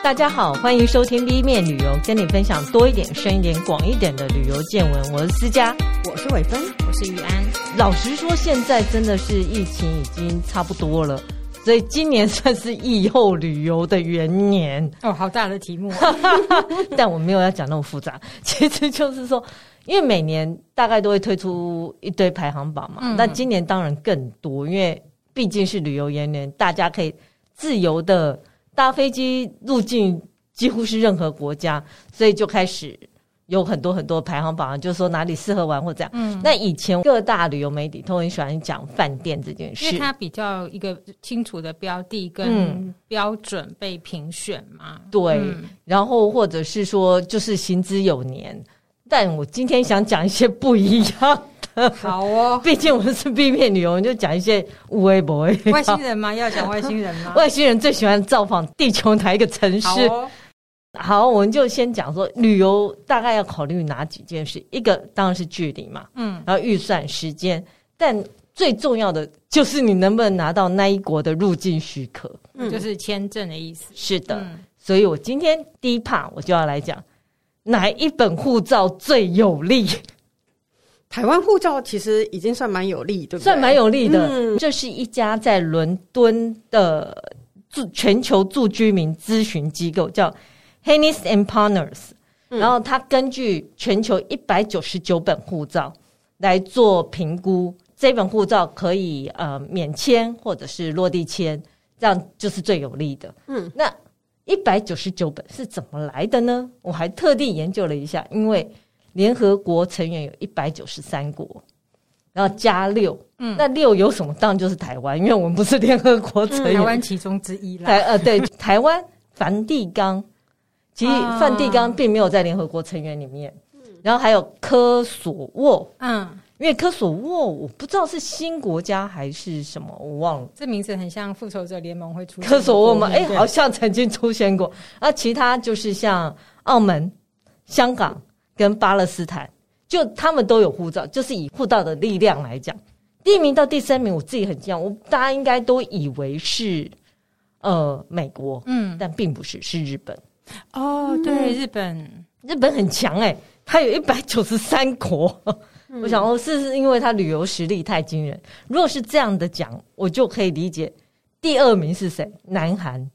大家好，欢迎收听 B 面旅游，跟你分享多一点、深一点、广一点的旅游见闻。我是思佳，我是伟芬，我是玉安。老实说，现在真的是疫情已经差不多了，所以今年算是疫后旅游的元年。哦，好大的题目，但我没有要讲那么复杂。其实就是说，因为每年大概都会推出一堆排行榜嘛，那、嗯、今年当然更多，因为毕竟是旅游元年，大家可以自由的。搭飞机入境几乎是任何国家，所以就开始有很多很多排行榜，就是说哪里适合玩或这样。嗯，那以前各大旅游媒体都很喜欢讲饭店这件事，因为它比较一个清楚的标的跟标准被评选嘛。嗯、对、嗯，然后或者是说就是行之有年，但我今天想讲一些不一样。好哦，毕竟我们是 B 面旅游，就讲一些无微不微。外星人吗？要讲外星人吗？外星人最喜欢造访地球哪一个城市？好，哦、好，我们就先讲说旅游大概要考虑哪几件事。一个当然是距离嘛，嗯，然后预算、时间，但最重要的就是你能不能拿到那一国的入境许可，嗯，就是签证的意思。是的，嗯、所以我今天第一 part 我就要来讲哪一本护照最有利。台湾护照其实已经算蛮有利，对不对？算蛮有利的。嗯，这是一家在伦敦的驻全球驻居民咨询机构，叫 Hennis and Partners。然后他根据全球一百九十九本护照来做评估，这本护照可以呃免签或者是落地签，这样就是最有利的。嗯，那一百九十九本是怎么来的呢？我还特地研究了一下，因为。联合国成员有一百九十三国，然后加六，嗯，那六有什么？当然就是台湾，因为我们不是联合国成员，台湾其中之一啦。台呃，对，台湾梵蒂冈，其实梵蒂冈并没有在联合国成员里面。嗯，然后还有科索沃，嗯，因为科索沃我不知道是新国家还是什么，我忘了。这名字很像复仇者联盟会出现科索沃吗？哎，好像曾经出现过。啊，其他就是像澳门、香港。跟巴勒斯坦，就他们都有护照，就是以护照的力量来讲，第一名到第三名，我自己很惊讶，我大家应该都以为是呃美国，嗯，但并不是，是日本。哦，对，日本，日本很强哎、欸，它有一百九十三国，嗯、我想哦是是因为它旅游实力太惊人。如果是这样的讲，我就可以理解第二名是谁，南韩。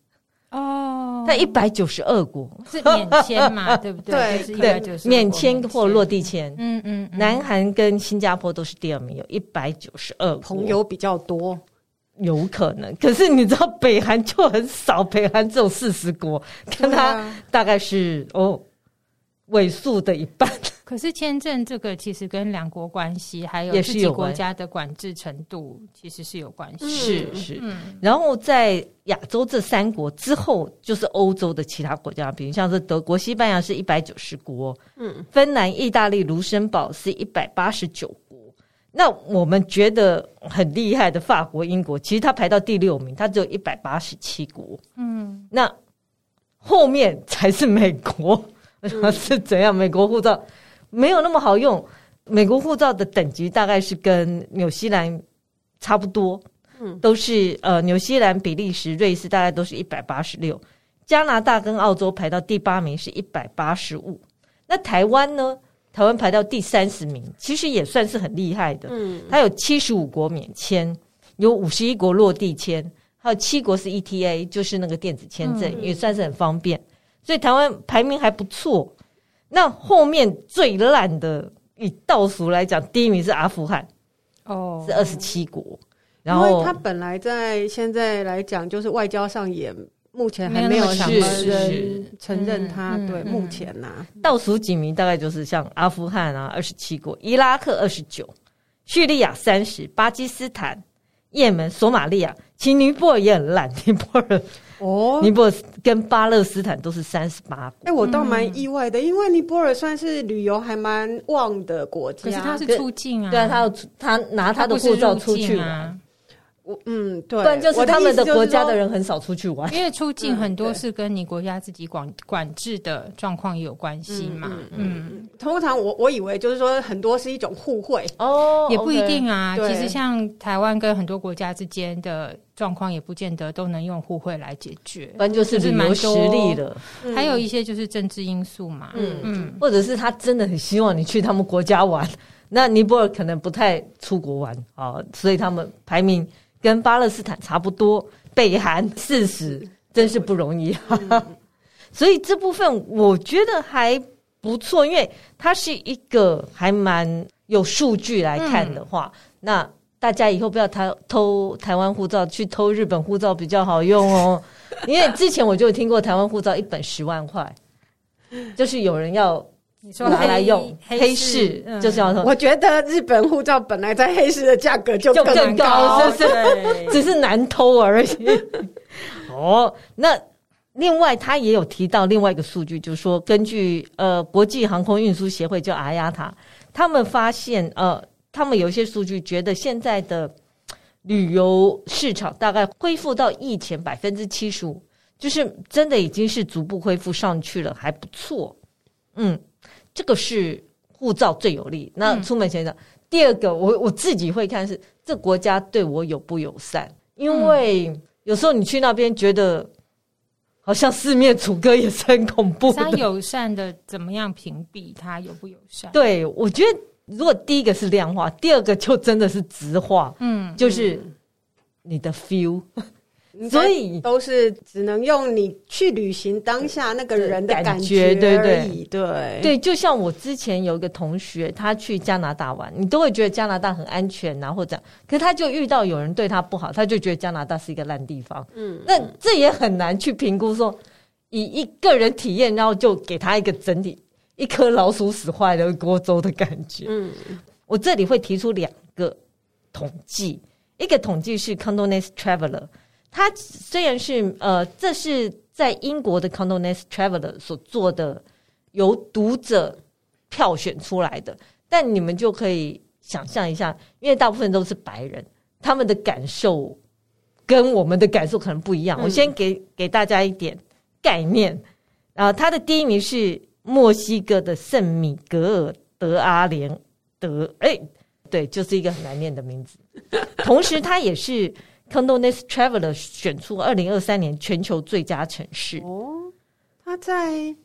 哦，在一百九十二国是免签嘛？对不对？对对，免签或落地签。嗯嗯，南韩跟新加坡都是第二名，有一百九十二国，朋友比较多，有可能。可是你知道北韩就很少，北韩只有四十国，跟他大概是哦。尾数的一半，可是签证这个其实跟两国关系，还有自己国家的管制程度，其实是有关系。是是，嗯。然后在亚洲这三国之后，就是欧洲的其他国家，比如像是德国、西班牙是一百九十国，嗯，芬兰、意大利、卢森堡是一百八十九国。那我们觉得很厉害的法国、英国，其实它排到第六名，它只有一百八十七国。嗯，那后面才是美国。是怎样？美国护照没有那么好用。美国护照的等级大概是跟纽西兰差不多，嗯，都是呃，纽西兰、比利时、瑞士大概都是一百八十六，加拿大跟澳洲排到第八名是一百八十五。那台湾呢？台湾排到第三十名，其实也算是很厉害的。嗯，它有七十五国免签，有五十一国落地签，还有七国是 ETA，就是那个电子签证，也算是很方便。所以台湾排名还不错，那后面最烂的以倒数来讲，第一名是阿富汗，哦，是二十七国。然后他本来在现在来讲，就是外交上也目前还没有什么人承认他。对，目前呐，倒数几名大概就是像阿富汗啊，二十七国，伊拉克二十九，叙利亚三十，巴基斯坦、也门、索马利亚，其实尼泊尔也很烂，尼泊尔。哦，尼泊尔跟巴勒斯坦都是三十八国。哎、欸，我倒蛮意外的，嗯，因为尼泊尔算是旅游还蛮旺的国家。可是他是出境啊，对啊，他要他拿他的护照出去啊。我嗯，对，不然就是他们的国家的人很少出去玩，因为出境很多是跟你国家自己管管制的状况也有关系嘛。嗯，嗯嗯通常我我以为就是说很多是一种互惠哦，也不一定啊。其实像台湾跟很多国家之间的状况，也不见得都能用互惠来解决，反正就是旅游实力的，还有一些就是政治因素嘛。嗯嗯，或者是他真的很希望你去他们国家玩，那尼泊尔可能不太出国玩啊，所以他们排名。跟巴勒斯坦差不多，北韩四十，真是不容易。所以这部分我觉得还不错，因为它是一个还蛮有数据来看的话，嗯、那大家以后不要偷偷台湾护照，去偷日本护照比较好用哦。因为之前我就听过台湾护照一本十万块，就是有人要。你说拿来用黑市，就是要说，我觉得日本护照本来在黑市的价格就更高，是不是？只是难偷而已。哦，那另外他也有提到另外一个数据，就是说，根据呃国际航空运输协会叫 IATA，他们发现呃，他们有一些数据觉得现在的旅游市场大概恢复到疫前百分之七十五，就是真的已经是逐步恢复上去了，还不错。嗯。这个是护照最有利。那出门前的、嗯、第二个，我我自己会看是这国家对我友不友善，因为有时候你去那边觉得好像四面楚歌也是很恐怖。他友善的怎么样屏蔽他友不友善？对，我觉得如果第一个是量化，第二个就真的是直化。嗯，就是你的 feel。所以都是只能用你去旅行当下那个人的感觉，对对对对。就像我之前有一个同学，他去加拿大玩，你都会觉得加拿大很安全啊，或者，可是他就遇到有人对他不好，他就觉得加拿大是一个烂地方。嗯，那这也很难去评估说，以一个人体验，然后就给他一个整体一颗老鼠屎坏了锅粥的感觉。嗯，我这里会提出两个统计，一个统计是 Condé Nast Traveler。他虽然是呃，这是在英国的 condonest traveler 所做的，由读者票选出来的，但你们就可以想象一下，因为大部分都是白人，他们的感受跟我们的感受可能不一样。嗯、我先给给大家一点概念，然后他的第一名是墨西哥的圣米格尔德阿连德，哎，对，就是一个很难念的名字，同时他也是。Nast Traveler 选出二零二三年全球最佳城市。哦，他在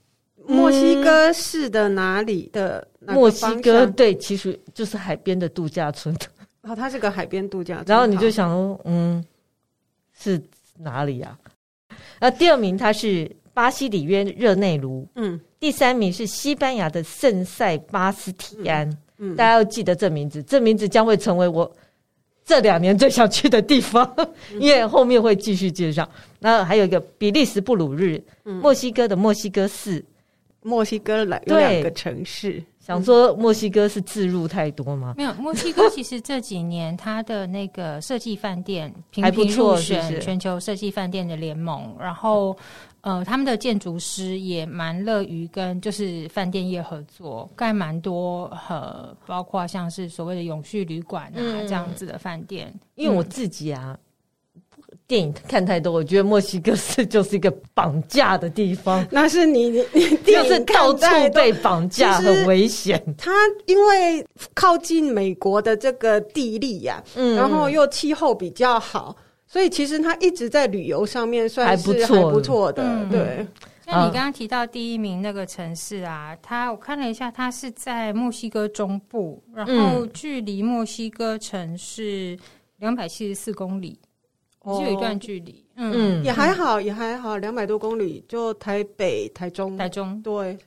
墨西哥市的哪里的？墨西哥对，其实就是海边的度假村。哦，它是个海边度假村。然后你就想说，嗯，是哪里呀？那第二名他是巴西里约热内卢。嗯，第三名是西班牙的圣塞巴斯提安。嗯，大家要记得这名字，这名字将会成为我。这两年最想去的地方，因为后面会继续介绍。那还有一个比利时布鲁日，墨西哥的墨西哥市，墨西哥来有两个城市。想说墨西哥是自入太多吗？没有，墨西哥其实这几年它的那个设计饭店频频入选全球设计饭店的联盟，然后。呃，他们的建筑师也蛮乐于跟就是饭店业合作，盖蛮多呃，包括像是所谓的永续旅馆啊、嗯、这样子的饭店。因为我自己啊，嗯、电影看太多，我觉得墨西哥市就是一个绑架的地方。那是你你你就是到处被绑架，很危险。它因为靠近美国的这个地利呀、啊，嗯，然后又气候比较好。所以其实他一直在旅游上面算是还不错的，对。那你刚刚提到第一名那个城市啊，它我看了一下，它是在墨西哥中部，然后距离墨西哥城市两百七十四公里，就有一段距离。嗯，也还好，也还好，两百多公里，就台北、台中、台中，对。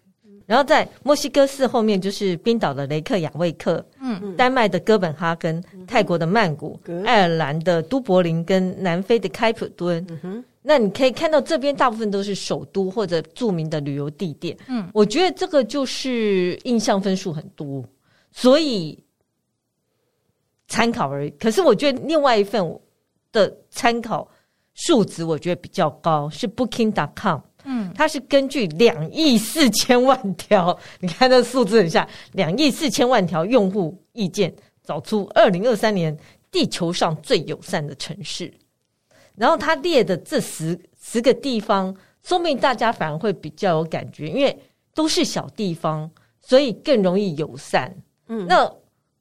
然后在墨西哥市后面就是冰岛的雷克雅未克，嗯，丹麦的哥本哈根，嗯、泰国的曼谷，嗯、爱尔兰的都柏林跟南非的开普敦。那你可以看到这边大部分都是首都或者著名的旅游地点。嗯，我觉得这个就是印象分数很多，所以参考而已。可是我觉得另外一份的参考数值，我觉得比较高，是 Booking.com。嗯，它是根据两亿四千万条，你看这数字很像两亿四千万条用户意见，找出二零二三年地球上最友善的城市。然后他列的这十十个地方，说明大家反而会比较有感觉，因为都是小地方，所以更容易友善。嗯，那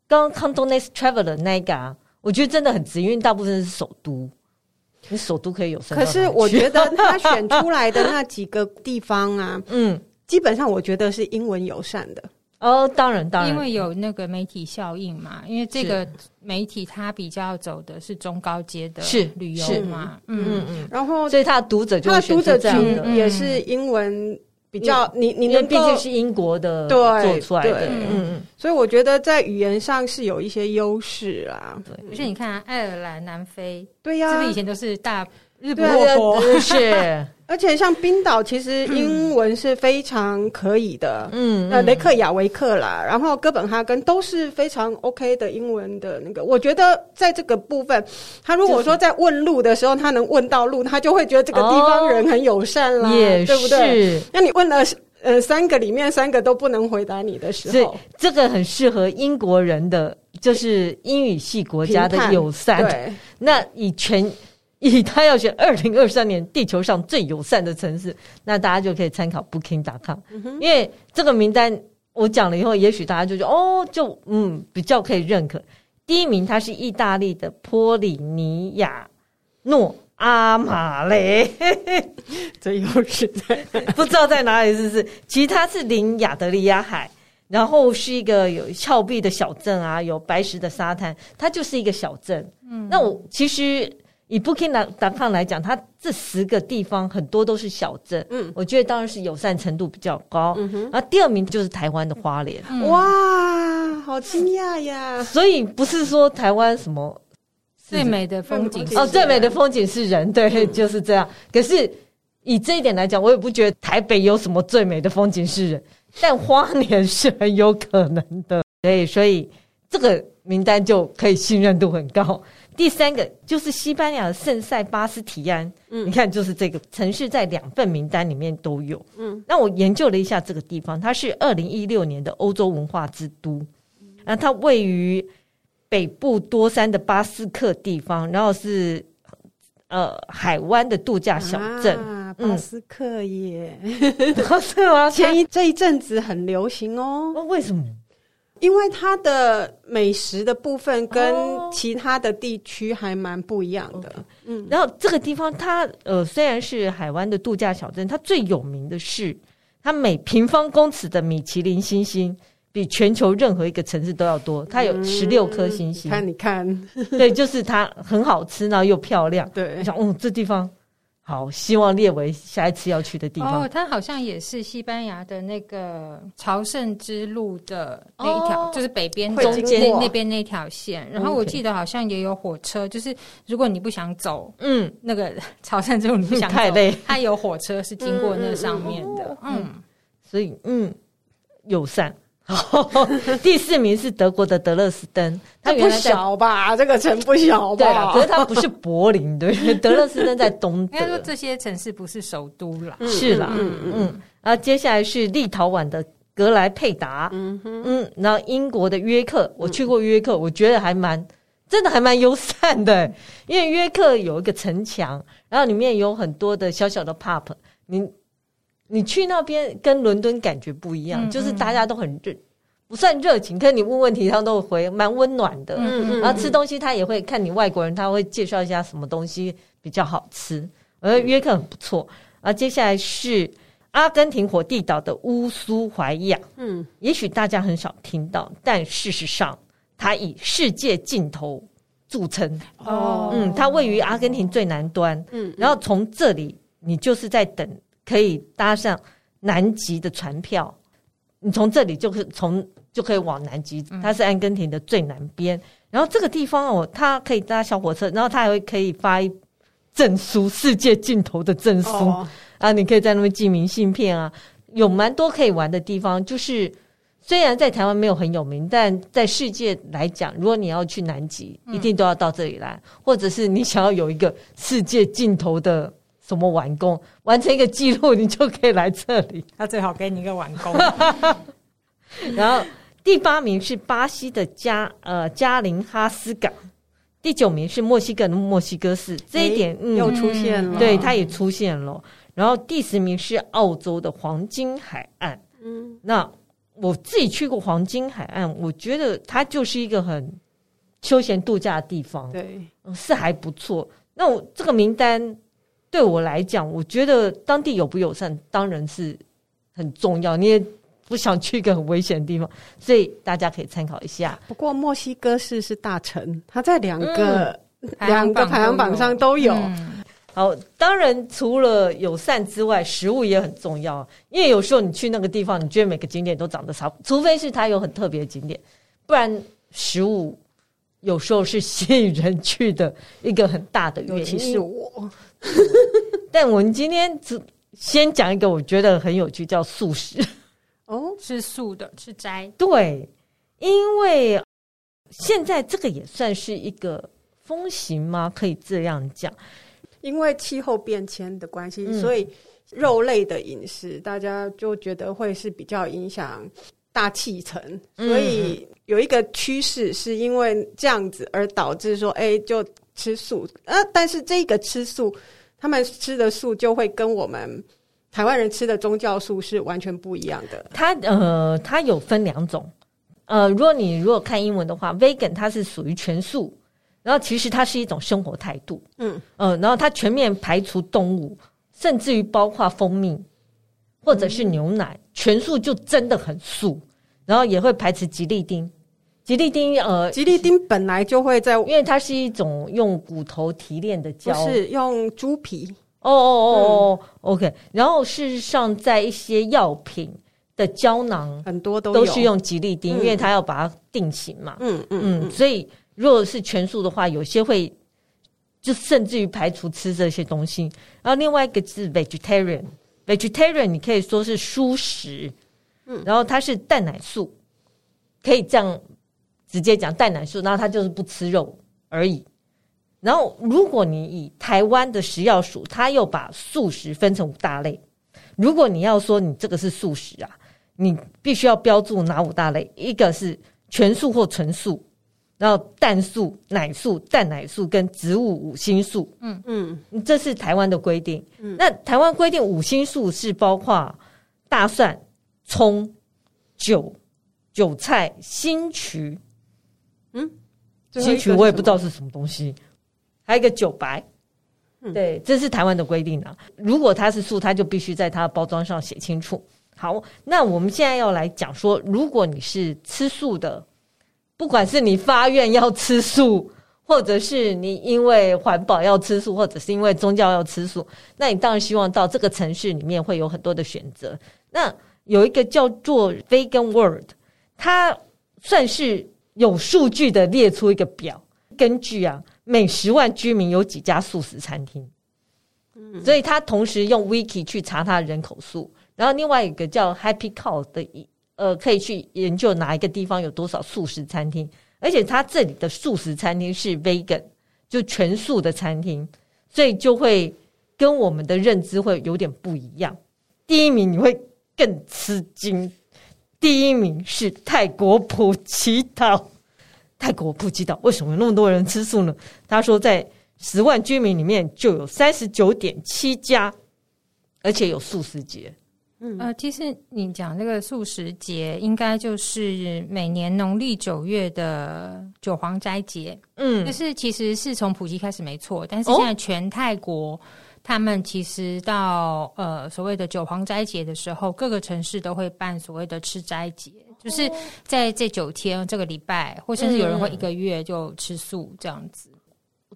刚刚 Cantonese Traveler 那个啊，我觉得真的很值，因为大部分是首都，你首都可以友善。可是我觉得 他选出来的那几个地方啊，嗯，基本上我觉得是英文友善的。哦，当然，当然，因为有那个媒体效应嘛，因为这个媒体它比较走的是中高阶的旅游嘛，嗯。嗯嗯，然后所以他的读者就他的读者群也是英文比较，你你能毕竟是英国的做出来的，嗯嗯，所以我觉得在语言上是有一些优势啦。对，而且你看爱尔兰、南非，对呀，是不是以前都是大日不落国？是。而且像冰岛，其实英文是非常可以的。嗯，呃，雷克雅维克啦，然后哥本哈根都是非常 OK 的英文的那个。我觉得在这个部分，他如果说在问路的时候，他能问到路，他就会觉得这个地方人很友善啦，也对不对？那你问了呃三个里面三个都不能回答你的时候，这个很适合英国人的，就是英语系国家的友善。对，那以全。以他要选二零二三年地球上最友善的城市，那大家就可以参考 Booking.com，嗯，因为这个名单我讲了以后，也许大家就觉得哦，就嗯比较可以认可。第一名他是意大利的波里尼亚诺阿马雷，这又是在不知道在哪里，是不是？其实它是临亚得里亚海，然后是一个有峭壁的小镇啊，有白石的沙滩，它就是一个小镇。嗯，那我其实。以 Booking.com 来讲，它这十个地方很多都是小镇，嗯，我觉得当然是友善程度比较高。嗯哼，然后第二名就是台湾的花莲，嗯、哇，好惊讶呀！所以不是说台湾什么最美的风景哦，最美的风景是人，对，嗯、就是这样。可是以这一点来讲，我也不觉得台北有什么最美的风景是人，但花莲是很有可能的，对，所以这个名单就可以信任度很高。第三个就是西班牙的圣塞巴斯提安，嗯，你看，就是这个城市在两份名单里面都有，嗯，那我研究了一下这个地方，它是二零一六年的欧洲文化之都，那它位于北部多山的巴斯克地方，然后是呃海湾的度假小镇，啊，巴斯克耶，是吗？前一这一阵子很流行哦，哦，为什么？因为它的美食的部分跟其他的地区还蛮不一样的，哦、嗯，然后这个地方它呃虽然是海湾的度假小镇，它最有名的是它每平方公尺的米其林星星比全球任何一个城市都要多，它有十六颗星星。看，你看，对，就是它很好吃，然后又漂亮。对，你想，哦，这地方。好，希望列为下一次要去的地方。哦，它好像也是西班牙的那个朝圣之路的那一条，哦、就是北边中间那边那条线。然后我记得好像也有火车，就是如果你不想走，嗯，那个 朝圣之路你不想走，太累，它有火车是经过那上面的，嗯，嗯，嗯，所以嗯，友善。第四名是德国的德勒斯登，它不小吧？这个城不小吧？对啊，可是它不是柏林，对，德勒斯登在东德。应该说这些城市不是首都啦，是啦，嗯嗯。然后接下来是立陶宛的格莱佩达，嗯嗯。然后英国的约克，我去过约克，我觉得还蛮真的还蛮友善的，因为约克有一个城墙，然后里面有很多的小小的 pub，你。你去那边跟伦敦感觉不一样，就是大家都很热，不算热情，可是你问问题，他都会回，蛮温暖的。嗯嗯嗯，然后吃东西，他也会看你外国人，他会介绍一下什么东西比较好吃。而约克很不错。啊，接下来是阿根廷火地岛的乌苏怀亚。嗯，也许大家很少听到，但事实上，它以世界尽头著称。哦，嗯，它位于阿根廷最南端。嗯，嗯，然后从这里，你就是在等。可以搭上南极的船票，你从这里就是从就可以往南极，它是阿根廷的最南边。嗯、然后这个地方哦，它可以搭小火车，然后它还会可以发一证书，世界尽头的证书、哦、啊，你可以在那边寄明信片啊，有蛮多可以玩的地方。就是虽然在台湾没有很有名，但在世界来讲，如果你要去南极，一定都要到这里来，嗯、或者是你想要有一个世界尽头的。什么完工完成一个记录，你就可以来这里。他最好给你一个完工。然后第八名是巴西的加呃加林哈斯港，第九名是墨西哥的墨西哥市，这一点、嗯、又出现了，对，它也出现了。然后第十名是澳洲的黄金海岸，嗯，那我自己去过黄金海岸，我觉得它就是一个很休闲度假的地方，对，是还不错。那我这个名单对我来讲，我觉得当地友不友善当然是很重要，你也不想去一个很危险的地方，所以大家可以参考一下。不过墨西哥市是大城，它在两个、嗯、两个排行榜上都有。嗯、好，当然除了友善之外，食物也很重要，因为有时候你去那个地方，你觉得每个景点都长得差不多，除非是它有很特别的景点，不然食物。有时候是吸引人去的一个很大的原因，尤其是我。但我们今天只先讲一个，我觉得很有趣，叫素食。哦，是素的，是斋。对，因为现在这个也算是一个风行吗？可以这样讲，因为气候变迁的关系，嗯、所以肉类的饮食大家就觉得会是比较影响大气层，所以。嗯有一个趋势，是因为这样子而导致说，哎，就吃素。呃，但是这个吃素，他们吃的素就会跟我们台湾人吃的宗教素是完全不一样的。它呃，它有分两种。呃，如果你如果看英文的话，vegan 它是属于全素，然后其实它是一种生活态度。嗯呃，然后它全面排除动物，甚至于包括蜂蜜或者是牛奶，嗯、全素就真的很素。然后也会排斥吉利丁。吉利丁，呃，吉利丁本来就会在，因为它是一种用骨头提炼的胶，是用猪皮。哦哦哦哦，OK。然后事实上，在一些药品的胶囊很多都都是用吉利丁，因为它要把它定型嘛。嗯嗯嗯。所以如果是全素的话，有些会就甚至于排除吃这些东西。然后另外一个是 vegetarian，vegetarian 你可以说是蔬食。嗯。然后它是蛋奶素，可以这样。直接讲蛋奶素，然后他就是不吃肉而已。然后，如果你以台湾的食药署，他又把素食分成五大类。如果你要说你这个是素食啊，你必须要标注哪五大类？一个是全素或纯素，然后蛋素、奶素、蛋奶素跟植物五星素。嗯嗯，这是台湾的规定。嗯，那台湾规定五星素是包括大蒜、葱、韭、韭菜、新渠。嗯，兴渠我也不知道是什么东西，还有一个酒白，嗯、对，这是台湾的规定啊。如果它是素，它就必须在它的包装上写清楚。好，那我们现在要来讲说，如果你是吃素的，不管是你发愿要吃素，或者是你因为环保要吃素，或者是因为宗教要吃素，那你当然希望到这个城市里面会有很多的选择。那有一个叫做 Vegan World，它算是。有数据的列出一个表，根据啊，每十万居民有几家素食餐厅，嗯，所以他同时用 Wiki 去查他的人口数，然后另外一个叫 Happy Cow 的一呃，可以去研究哪一个地方有多少素食餐厅，而且他这里的素食餐厅是 Vegan，就全素的餐厅，所以就会跟我们的认知会有点不一样。第一名你会更吃惊。第一名是泰国普吉岛。泰国普吉岛为什么有那么多人吃素呢？他说，在十万居民里面就有三十九点七家，而且有素食节。嗯，呃，其实你讲这个素食节，应该就是每年农历九月的九皇斋节。嗯，就是其实是从普吉开始没错，但是现在全泰国。哦他们其实到呃所谓的九皇斋节的时候，各个城市都会办所谓的吃斋节，就是在这九天这个礼拜，或甚至有人会一个月就吃素这样子。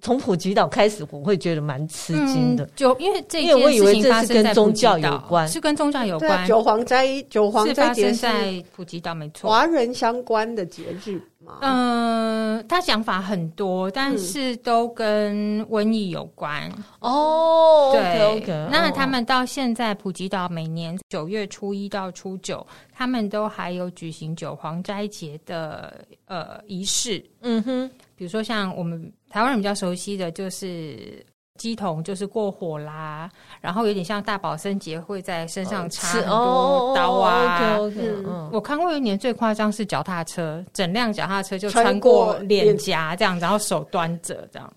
从普吉岛开始，我会觉得蛮吃惊的，就因为这件事情发生在宗教有关，是跟宗教有关。九皇斋，九皇斋节是在普吉岛，没错，华人相关的节日。嗯，他想法很多，但是都跟瘟疫有关哦。对，okay, okay, 那他们到现在普吉岛每年九月初一到初九，他们都还有举行九皇斋节的呃仪式。嗯哼，比如说像我们台湾人比较熟悉的就是乩童就是过火啦，然后有点像大宝生节会在身上插很多刀啊。我看过一年最夸张是脚踏车，整辆脚踏车就穿过脸颊这样，然后手端着这样，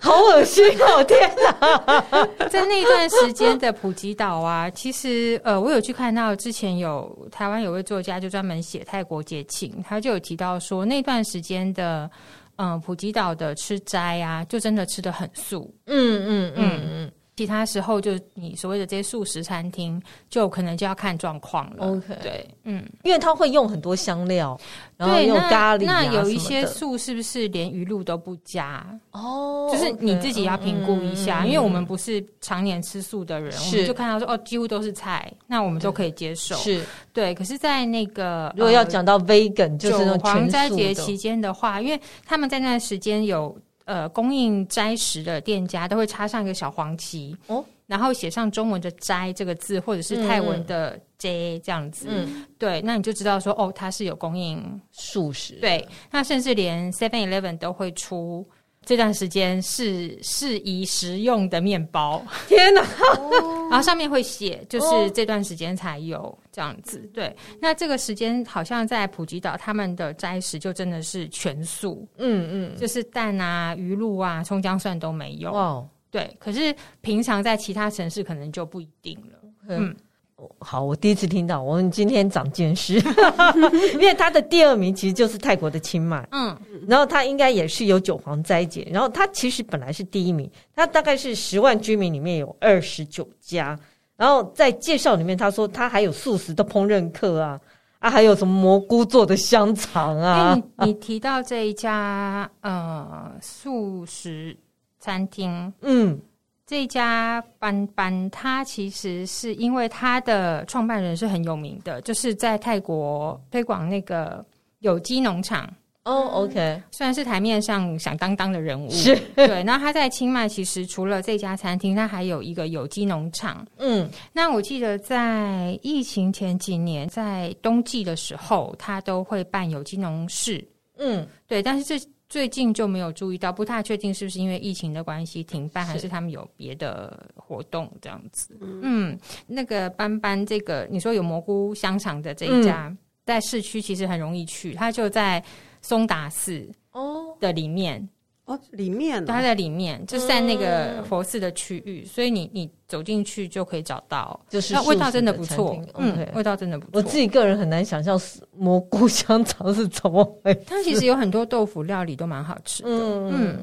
好恶心哦！天哪，在那段时间的普吉岛啊，其实呃，我有去看到之前有台湾有位作家就专门写泰国节庆，他就有提到说那段时间的。嗯，普吉岛的吃斋啊，就真的吃的很素。嗯嗯嗯嗯，其他时候就你所谓的这些素食餐厅，就可能就要看状况了。OK，对，嗯，因为它会用很多香料。对，用咖喱、啊、那，那有一些素是不是连鱼露都不加？哦，就是你自己要评估一下，嗯、因为我们不是常年吃素的人，是我们就看到说哦，几乎都是菜，那我们都可以接受。是对，可是，在那个如果要讲到 vegan，、呃、就是那种黄斋节期间的话，因为他们在那段时间有呃供应斋食的店家都会插上一个小黄旗哦。然后写上中文的“斋”这个字，或者是泰文的 “j” 这样子，嗯，对，那你就知道说，哦，它是有供应素食。对，那甚至连 Seven Eleven 都会出这段时间是适宜食用的面包。天哪！然后上面会写，就是这段时间才有这样子。对，那这个时间好像在普吉岛，他们的斋食就真的是全素。嗯嗯，就是蛋啊、鱼露啊、葱姜蒜都没有。哦。对，可是平常在其他城市可能就不一定了。嗯，好，我第一次听到，我们今天长见识，因为他的第二名其实就是泰国的清迈，嗯，然后他应该也是有九黄斋节，然后他其实本来是第一名，他大概是十万居民里面有二十九家，然后在介绍里面他说他还有素食的烹饪课啊，啊，还有什么蘑菇做的香肠啊，你，你提到这一家呃素食。餐厅，嗯，这家班班，它其实是因为它的创办人是很有名的，就是在泰国推广那个有机农场。哦，OK，虽然是台面上响当当的人物，是对。那他在清迈，其实除了这家餐厅，他还有一个有机农场。嗯，那我记得在疫情前几年，在冬季的时候，他都会办有机农事。嗯，对，但是这。最近就没有注意到，不太确定是不是因为疫情的关系停办，还是他们有别的活动这样子。嗯，那个斑斑，这个你说有蘑菇香肠的这一家，嗯、在市区其实很容易去，它就在松达寺哦的里面。哦哦，里面它在里面，就在那个佛寺的区域，所以你你走进去就可以找到，就是那味道真的不错，嗯，味道真的不错。我自己个人很难想象蘑菇香肠是怎么回事，它其实有很多豆腐料理都蛮好吃的。嗯，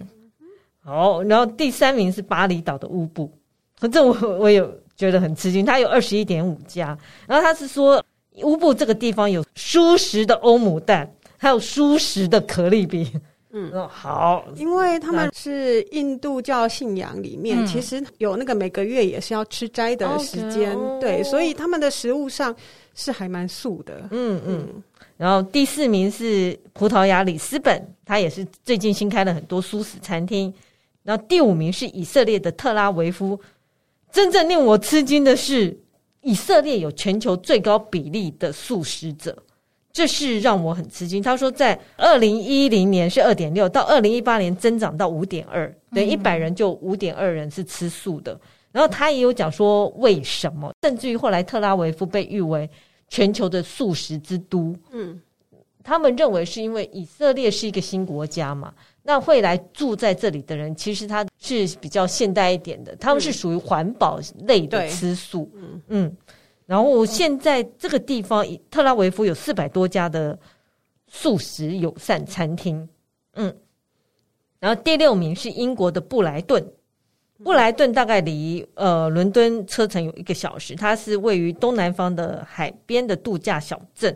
好，然后第三名是巴厘岛的乌布，反正我我有觉得很吃惊，它有二十一点五家，然后他是说乌布这个地方有舒适的欧姆蛋，还有舒适的可丽饼。嗯，好，因为他们是印度教信仰里面，嗯、其实有那个每个月也是要吃斋的时间，Okay. 对，所以他们的食物上是还蛮素的。嗯嗯。嗯然后第四名是葡萄牙里斯本，它也是最近新开了很多素食餐厅。然后第五名是以色列的特拉维夫，真正令我吃惊的是，以色列有全球最高比例的素食者。这是让我很吃惊。他说，在二零一零年是二点六，到二零一八年增长到五点二，等于一百人就五点二人是吃素的。然后他也有讲说为什么，甚至于后来特拉维夫被誉为全球的素食之都。嗯，他们认为是因为以色列是一个新国家嘛，那会来住在这里的人，其实他是比较现代一点的，他们是属于环保类的吃素。嗯嗯。然后现在这个地方，特拉维夫有四百多家的素食友善餐厅，嗯。然后第六名是英国的布莱顿，布莱顿大概离呃伦敦车程有一个小时，它是位于东南方的海边的度假小镇。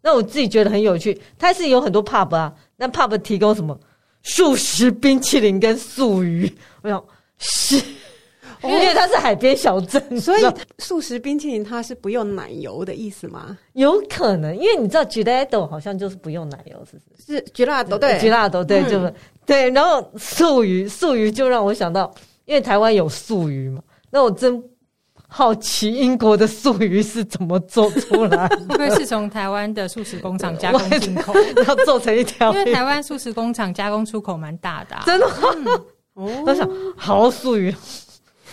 那我自己觉得很有趣，它是有很多 pub 啊，那 pub 提供什么素食冰淇淋跟素鱼，我想是。因为它是海边小镇，所以素食冰淇淋它是不用奶油的意思吗？有可能，因为你知道 gelato 好像就是不用奶油，是不是？是 gelato 对 gelato 对，就、嗯、对。然后素鱼，素鱼就让我想到，因为台湾有素鱼嘛，那我真好奇英国的素鱼是怎么做出来的？因为是从台湾的素食工厂加工进口，然后做成一条。因为台湾素食工厂加工出口蛮大的、啊，真的哦，我想好属于，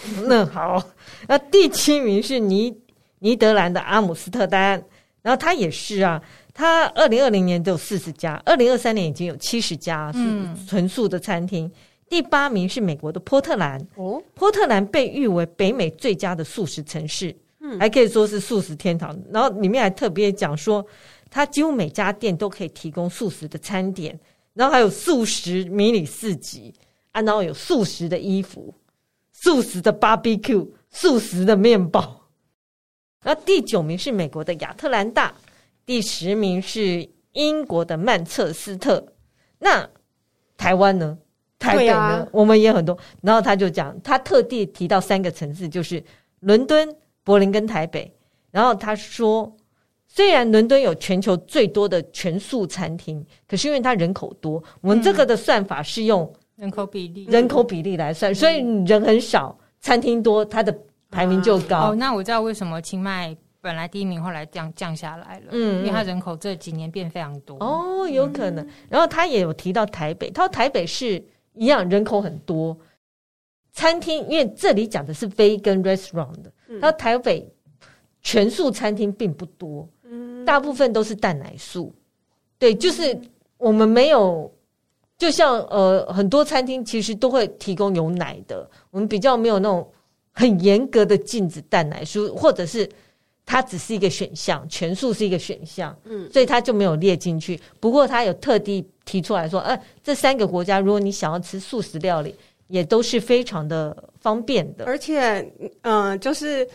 那好，那第七名是尼尼德兰的阿姆斯特丹，然后他也是啊，他二零二零年只有四十家，二零二三年已经有七十家是纯素的餐厅。嗯、第八名是美国的波特兰，哦，波特兰被誉为北美最佳的素食城市，嗯，还可以说是素食天堂。然后里面还特别讲说，它几乎每家店都可以提供素食的餐点，然后还有素食迷你市集。啊，然后有素食的衣服，素食的 barbecue，素食的面包。那第九名是美国的亚特兰大，第十名是英国的曼彻斯特。那台湾呢？台北呢？啊、我们也很多。然后他就讲，他特地提到三个城市，就是伦敦、柏林跟台北。然后他说，虽然伦敦有全球最多的全素餐厅，可是因为它人口多，我们这个的算法是用。人口比例，人口比例来算，所以人很少，餐厅多，它的排名就高。哦，那我知道为什么清迈本来第一名，后来降降下来了。嗯，因为它人口这几年变非常多。哦，有可能。然后他也有提到台北，他说台北是一样，人口很多，餐厅因为这里讲的是 vegan restaurant 的，他说台北全素餐厅并不多，嗯，大部分都是蛋奶素。对，就是我们没有。就像呃，很多餐厅其实都会提供有奶的，我们比较没有那种很严格的禁止蛋奶素，或者是它只是一个选项，全素是一个选项，嗯，所以它就没有列进去。不过它有特地提出来说，呃，这三个国家如果你想要吃素食料理，也都是非常的方便的。而且，嗯、呃，就是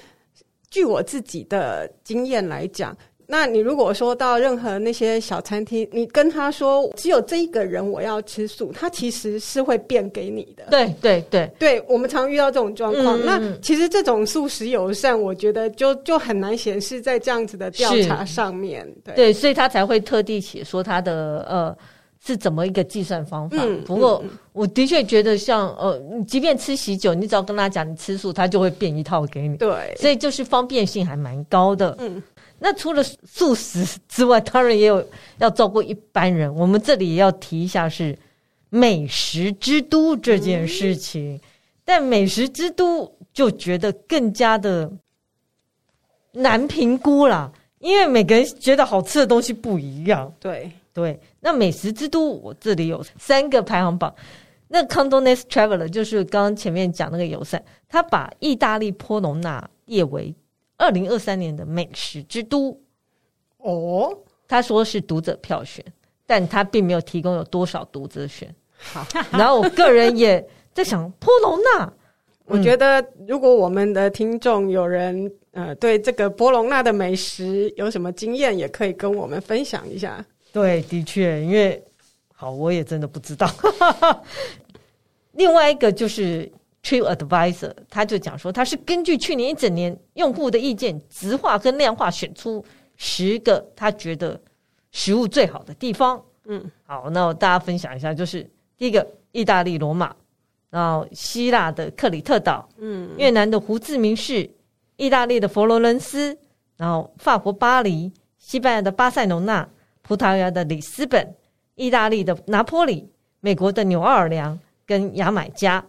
据我自己的经验来讲。那你如果说到任何那些小餐厅，你跟他说只有这一个人我要吃素，他其实是会变给你的。对对对，对我们常遇到这种状况。嗯、那其实这种素食友善，我觉得就就很难显示在这样子的调查上面。对对，所以他才会特地写说他的呃是怎么一个计算方法。嗯、不过我的确觉得像呃，即便吃喜酒，你只要跟他讲你吃素，他就会变一套给你。对，所以就是方便性还蛮高的。嗯。那除了素食之外，当然也有要照顾一般人。我们这里也要提一下是美食之都这件事情，嗯、但美食之都就觉得更加的难评估了，因为每个人觉得好吃的东西不一样。对对，那美食之都我这里有三个排行榜。那 Condé Nast Traveler 就是刚刚前面讲那个友善，他把意大利波隆纳列为。二零二三年的美食之都哦，他说是读者票选，但他并没有提供有多少读者选。好，然后我个人也在想，波隆纳，我觉得如果我们的听众有人呃对这个波隆纳的美食有什么经验，也可以跟我们分享一下。对，的确，因为好，我也真的不知道。另外一个就是。TripAdvisor，他就讲说，他是根据去年一整年用户的意见，直化跟量化选出十个他觉得食物最好的地方。嗯，好，那我大家分享一下，就是第一个，意大利罗马，然后希腊的克里特岛，嗯，越南的胡志明市，意大利的佛罗伦斯，然后法国巴黎，西班牙的巴塞隆那，葡萄牙的里斯本，意大利的拿坡里，美国的纽奥尔良跟牙买加。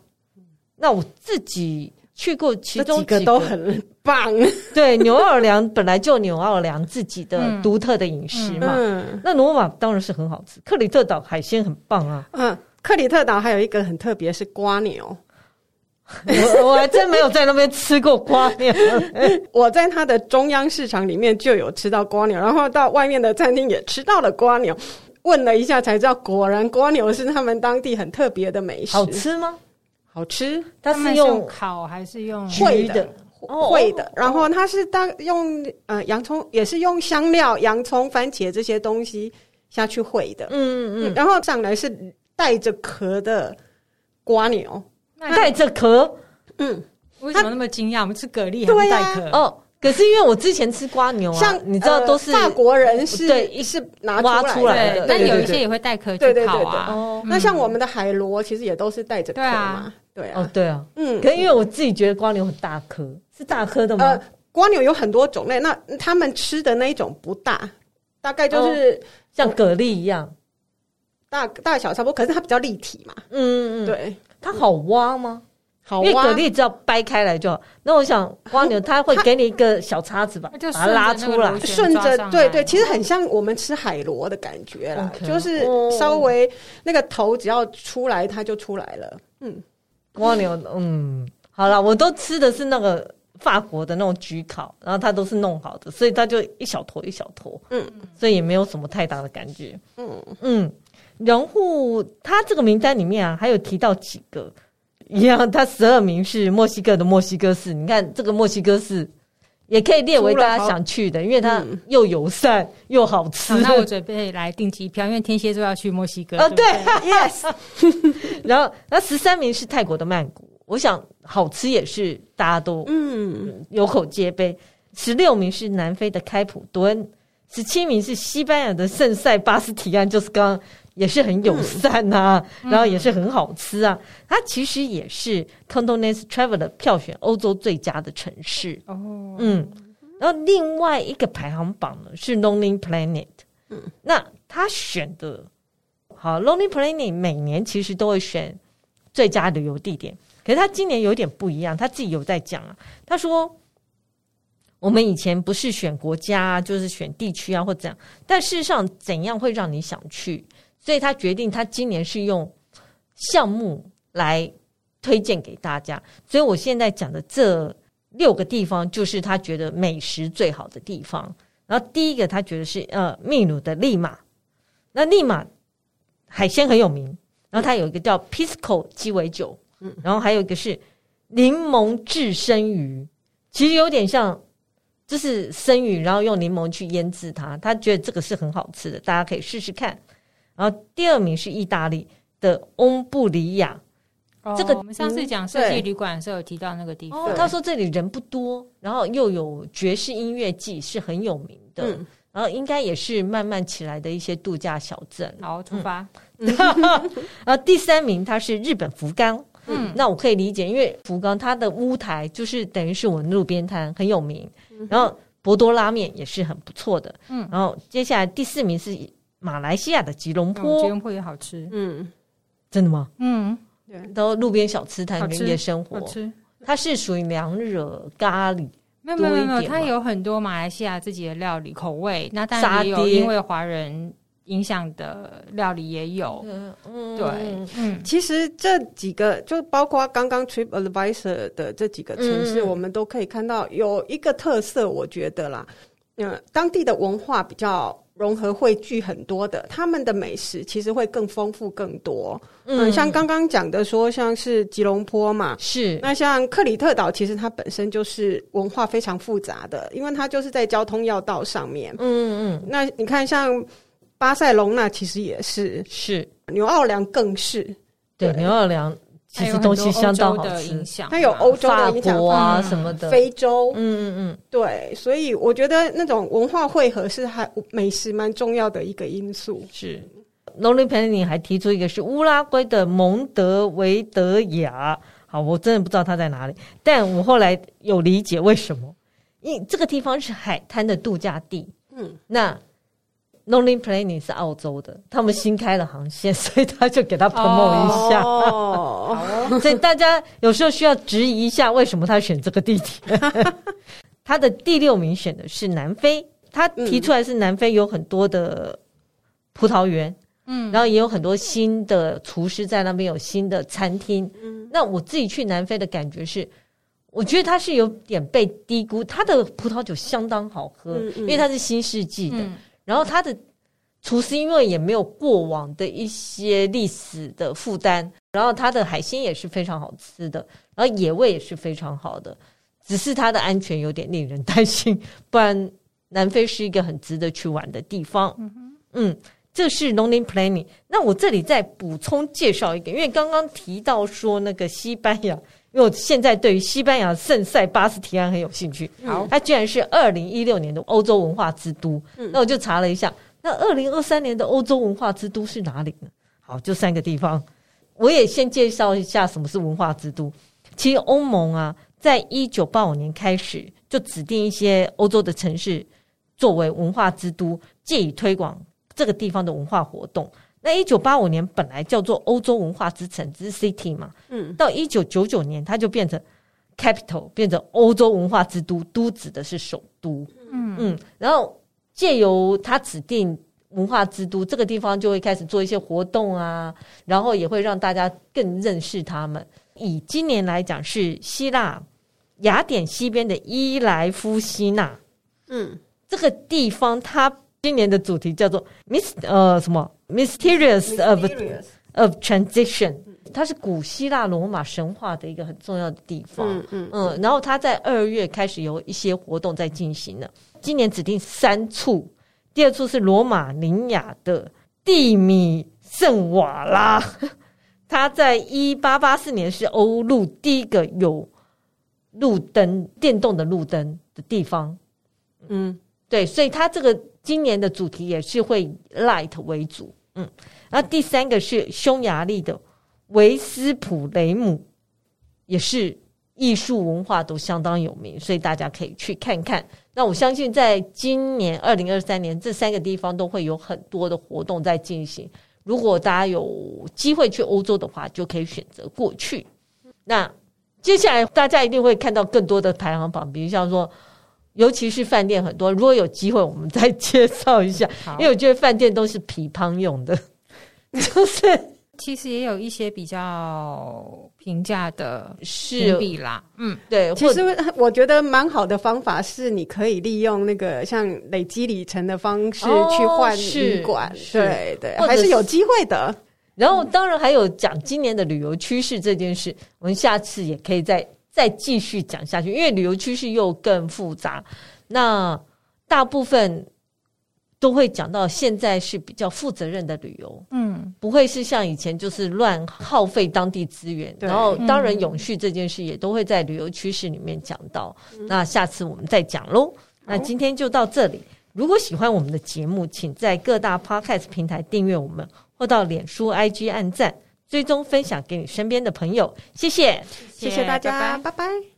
那我自己去过其中几个，几个都很棒。对，纽奥尔良本来就纽奥尔良自己的独特的饮食嘛。嗯嗯、那罗马当然是很好吃，克里特岛海鲜很棒啊。嗯，克里特岛还有一个很特别是瓜牛，我我还真没有在那边吃过瓜牛。我在它的中央市场里面就有吃到瓜牛，然后到外面的餐厅也吃到了瓜牛。问了一下才知道，果然瓜牛是他们当地很特别的美食。好吃吗？好吃，它是用烤还是用烩的？烩的，然后它是当用呃洋葱，也是用香料、洋葱、番茄这些东西下去烩的。嗯嗯嗯，然后上来是带着壳的瓜牛，带着壳。嗯，为什么那么惊讶？我们吃蛤蜊还带壳哦。可是因为我之前吃瓜牛啊，像你知道都是法国人是对，是拿挖出来的，但有一些也会带壳去烤啊。哦，那像我们的海螺其实也都是带着壳嘛。对啊，哦，对啊，嗯，可是因为我自己觉得瓜牛很大颗，是大颗的吗？呃，瓜牛有很多种类，那他们吃的那一种不大，大概就是像蛤蜊一样，大大小差不多，可是它比较立体嘛。嗯嗯，对，它好挖吗？好挖，因为蛤蜊只要掰开来就好。那我想蜗牛 它会给你一个小叉子吧，它把它拉出来，顺着对对，其实很像我们吃海螺的感觉啦，okay. 就是稍微那个头只要出来它就出来了。嗯，蜗牛，嗯，好了，我都吃的是那个法国的那种焗烤，然后它都是弄好的，所以它就一小坨一小坨，嗯，所以也没有什么太大的感觉。嗯嗯，然后它这个名单里面啊，还有提到几个。一样，它十二名是墨西哥的墨西哥市。你看这个墨西哥市也可以列为大家想去的，因为它又友善、嗯、又好吃。好，那我准备来订机票，因为天蝎座要去墨西哥。哦，对，对，yes。然后，那十三名是泰国的曼谷，我想好吃也是大家都嗯有口皆碑。十六名是南非的开普敦，十七名是西班牙的圣塞巴斯提安，就是刚刚。也是很友善呐、啊嗯，然后也是很好吃啊。嗯、它其实也是 Condonest Traveler 票选欧洲最佳的城市哦。嗯，然后另外一个排行榜呢是 Lonely Planet。嗯，那他选的，好 Lonely Planet 每年其实都会选最佳旅游地点，可是他今年有点不一样，他自己有在讲啊。他说，我们以前不是选国家，就是选地区啊，或怎样，但事实上怎样会让你想去？所以他决定，他今年是用项目来推荐给大家。所以我现在讲的这六个地方，就是他觉得美食最好的地方。然后第一个，他觉得是呃秘鲁的利马，那利马海鲜很有名。然后他有一个叫 Pisco 鸡尾酒，嗯然后还有一个是柠檬炙生鱼，其实有点像，就是生鱼，然后用柠檬去腌制它。他觉得这个是很好吃的，大家可以试试看。然后第二名是意大利的翁布里亚，这个我们上次讲设计旅馆的时候有提到那个地方。他说这里人不多，然后又有爵士音乐季是很有名的，嗯、然后应该也是慢慢起来的一些度假小镇。好，出发。嗯、然后第三名他是日本福冈，嗯，那我可以理解，因为福冈它的屋台就是等于是我们路边摊很有名，然后博多拉面也是很不错的，嗯，然后接下来第四名是。马来西亚的吉隆坡，吉隆坡也好吃。嗯，真的吗？嗯，对，都路边小吃摊跟夜生活。好吃，它是属于娘惹咖喱，没有没有没有，它有很多马来西亚自己的料理口味。那当然也有因为华人影响的料理也有。嗯，对，嗯，其实这几个就包括刚刚 Trip Advisor 的这几个城市，我们都可以看到有一个特色，我觉得啦，嗯，当地的文化比较。融合汇聚很多的，他们的美食其实会更丰富更多。嗯，像刚刚讲的说，像是吉隆坡嘛，是那像克里特岛，其实它本身就是文化非常复杂的，因为它就是在交通要道上面。嗯嗯，那你看像巴塞隆那，其实也是是纽奥良更是对牛奥良。其实东西相当好吃，它有欧洲的影响啊什么的，非洲，嗯嗯嗯，对，所以我觉得那种文化汇合是还美食蛮重要的一个因素。是，Lonely Planet 还提出一个是乌拉圭的蒙德维德亚，好，我真的不知道它在哪里，但我后来有理解为什么，因为这个地方是海滩的度假地，嗯，那。Lonely Planet 是澳洲的，他们新开了航线，所以他就给他 promote 一下。哦，所以大家有时候需要质疑一下，为什么他选这个地点？他的第六名选的是南非，他提出来是南非有很多的葡萄园，嗯，然后也有很多新的厨师在那边有新的餐厅。嗯，那我自己去南非的感觉是，我觉得它是有点被低估，它的葡萄酒相当好喝，嗯嗯，因为它是新世纪的。嗯然后他的厨师因为也没有过往的一些历史的负担，然后他的海鲜也是非常好吃的，然后野味也是非常好的，只是他的安全有点令人担心。不然南非是一个很值得去玩的地方。嗯嗯，这是 Lonely Planet。那我这里再补充介绍一个，因为刚刚提到说那个西班牙。因为我现在对于西班牙圣塞巴斯提安很有兴趣，好，它居然是二零一六年的欧洲文化之都，嗯，那我就查了一下，那二零二三年的欧洲文化之都是哪里呢？好，就三个地方，我也先介绍一下什么是文化之都。其实欧盟啊，在一九八五年开始就指定一些欧洲的城市作为文化之都，借以推广这个地方的文化活动。那一九八五年本来叫做欧洲文化之城之 City 嘛，嗯，到一九九九年它就变成 Capital，变成欧洲文化之都，都指的是首都，嗯。嗯，然后借由它指定文化之都这个地方，就会开始做一些活动啊，然后也会让大家更认识他们。以今年来讲，是希腊雅典西边的伊莱夫西纳，嗯，这个地方它今年的主题叫做 Mis 呃什么 Mysterious of of Transition，它是古希腊罗马神话的一个很重要的地方，嗯嗯，嗯，然后它在二月开始有一些活动在进行了。今年指定三处，第二处是罗马尼亚的蒂米圣瓦拉。它在一八八四年是欧陆第一个有路灯、电动的路灯的地方。嗯，对，所以它这个今年的主题也是会以 light 为主。嗯，然后第三个是匈牙利的维斯普雷姆，也是艺术文化都相当有名，所以大家可以去看看。那我相信，在今年二零二三年，这三个地方都会有很多的活动在进行。如果大家有机会去欧洲的话，就可以选择过去。那接下来大家一定会看到更多的排行榜，比如像说，尤其是饭店很多。如果有机会，我们再介绍一下，因为我觉得饭店都是皮胖用的，就是。其实也有一些比较平价的评比啦，嗯，对。其实我觉得蛮好的方法是，你可以利用那个像累积里程的方式去换旅馆，哦、对对，还是有机会的。然后当然还有讲今年的旅游趋势这件事，我们下次也可以再再继续讲下去，因为旅游趋势又更复杂。那大部分。都会讲到现在是比较负责任的旅游，嗯，不会是像以前就是乱耗费当地资源。然后，当然永续这件事也都会在旅游趋势里面讲到。嗯、那下次我们再讲喽。那今天就到这里。如果喜欢我们的节目，请在各大 Podcast 平台订阅我们，或到脸书 IG 按赞，追踪分享给你身边的朋友。谢谢，谢谢大家，拜拜。拜拜。